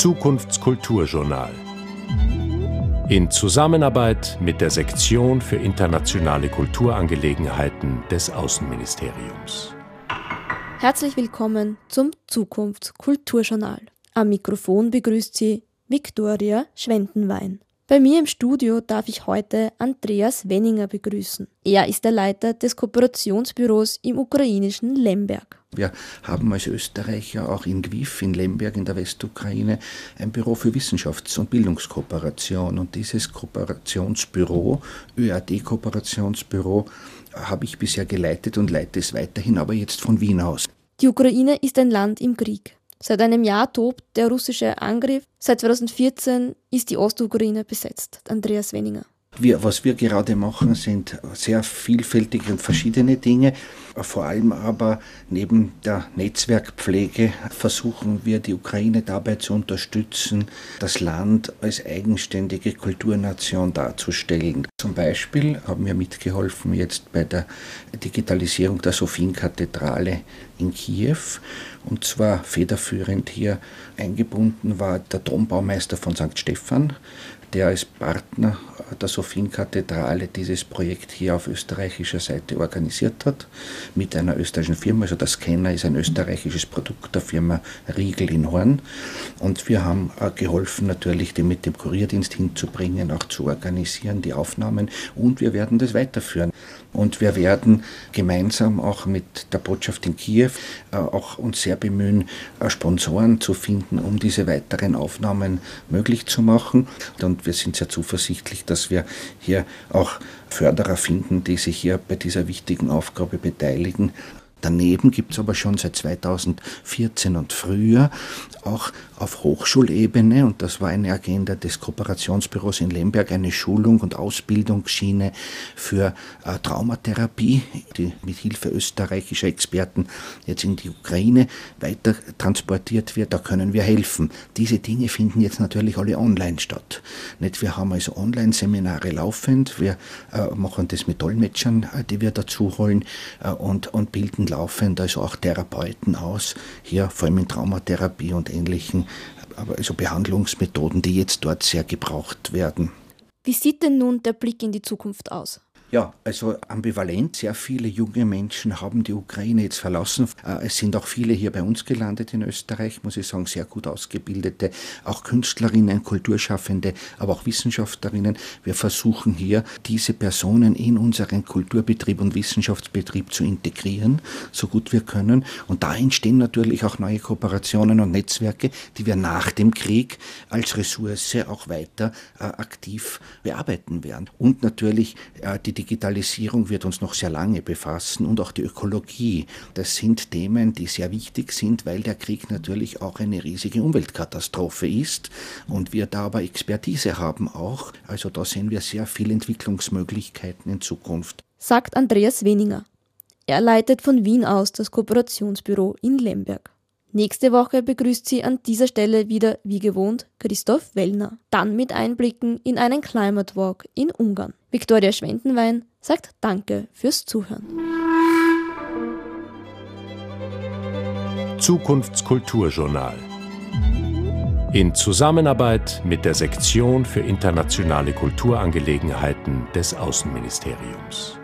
Zukunftskulturjournal. In Zusammenarbeit mit der Sektion für internationale Kulturangelegenheiten des Außenministeriums. Herzlich willkommen zum Zukunftskulturjournal. Am Mikrofon begrüßt Sie Viktoria Schwendenwein. Bei mir im Studio darf ich heute Andreas Wenninger begrüßen. Er ist der Leiter des Kooperationsbüros im ukrainischen Lemberg. Wir haben als Österreicher auch in Lviv, in Lemberg in der Westukraine, ein Büro für Wissenschafts- und Bildungskooperation. Und dieses Kooperationsbüro, ÖAD-Kooperationsbüro, habe ich bisher geleitet und leite es weiterhin, aber jetzt von Wien aus. Die Ukraine ist ein Land im Krieg. Seit einem Jahr tobt der russische Angriff. Seit 2014 ist die Ostukraine besetzt. Andreas Wenninger. Wir, was wir gerade machen, sind sehr vielfältige und verschiedene Dinge. Vor allem aber neben der Netzwerkpflege versuchen wir die Ukraine dabei zu unterstützen, das Land als eigenständige Kulturnation darzustellen. Zum Beispiel haben wir mitgeholfen jetzt bei der Digitalisierung der Sophienkathedrale in Kiew. Und zwar federführend hier eingebunden war der Dombaumeister von St. Stephan, der als Partner der Sophienkathedrale dieses Projekt hier auf österreichischer Seite organisiert hat, mit einer österreichischen Firma. Also der Scanner ist ein österreichisches Produkt der Firma Riegel in Horn. Und wir haben geholfen, natürlich die mit dem Kurierdienst hinzubringen, auch zu organisieren, die Aufnahmen. Und wir werden das weiterführen. Und wir werden gemeinsam auch mit der Botschaft in Kiew äh, auch uns sehr bemühen, äh, Sponsoren zu finden, um diese weiteren Aufnahmen möglich zu machen. Und wir sind sehr zuversichtlich, dass wir hier auch Förderer finden, die sich hier bei dieser wichtigen Aufgabe beteiligen. Daneben gibt es aber schon seit 2014 und früher auch auf Hochschulebene, und das war eine Agenda des Kooperationsbüros in Lemberg, eine Schulung und Ausbildungsschiene für äh, Traumatherapie, die mit Hilfe österreichischer Experten jetzt in die Ukraine weiter transportiert wird. Da können wir helfen. Diese Dinge finden jetzt natürlich alle online statt. Nicht? Wir haben also Online-Seminare laufend, wir äh, machen das mit Dolmetschern, äh, die wir dazu holen äh, und, und bilden laufend also auch Therapeuten aus, hier vor allem in Traumatherapie und ähnlichen, also Behandlungsmethoden, die jetzt dort sehr gebraucht werden. Wie sieht denn nun der Blick in die Zukunft aus? Ja, also ambivalent. Sehr viele junge Menschen haben die Ukraine jetzt verlassen. Äh, es sind auch viele hier bei uns gelandet in Österreich, muss ich sagen, sehr gut ausgebildete, auch Künstlerinnen, Kulturschaffende, aber auch Wissenschaftlerinnen. Wir versuchen hier, diese Personen in unseren Kulturbetrieb und Wissenschaftsbetrieb zu integrieren, so gut wir können. Und da entstehen natürlich auch neue Kooperationen und Netzwerke, die wir nach dem Krieg als Ressource auch weiter äh, aktiv bearbeiten werden. Und natürlich äh, die Digitalisierung wird uns noch sehr lange befassen und auch die Ökologie. Das sind Themen, die sehr wichtig sind, weil der Krieg natürlich auch eine riesige Umweltkatastrophe ist und wir da aber Expertise haben auch. Also da sehen wir sehr viele Entwicklungsmöglichkeiten in Zukunft. Sagt Andreas Weninger. Er leitet von Wien aus das Kooperationsbüro in Lemberg. Nächste Woche begrüßt sie an dieser Stelle wieder, wie gewohnt, Christoph Wellner. Dann mit Einblicken in einen Climate Walk in Ungarn. Viktoria Schwendenwein sagt Danke fürs Zuhören. Zukunftskulturjournal. In Zusammenarbeit mit der Sektion für internationale Kulturangelegenheiten des Außenministeriums.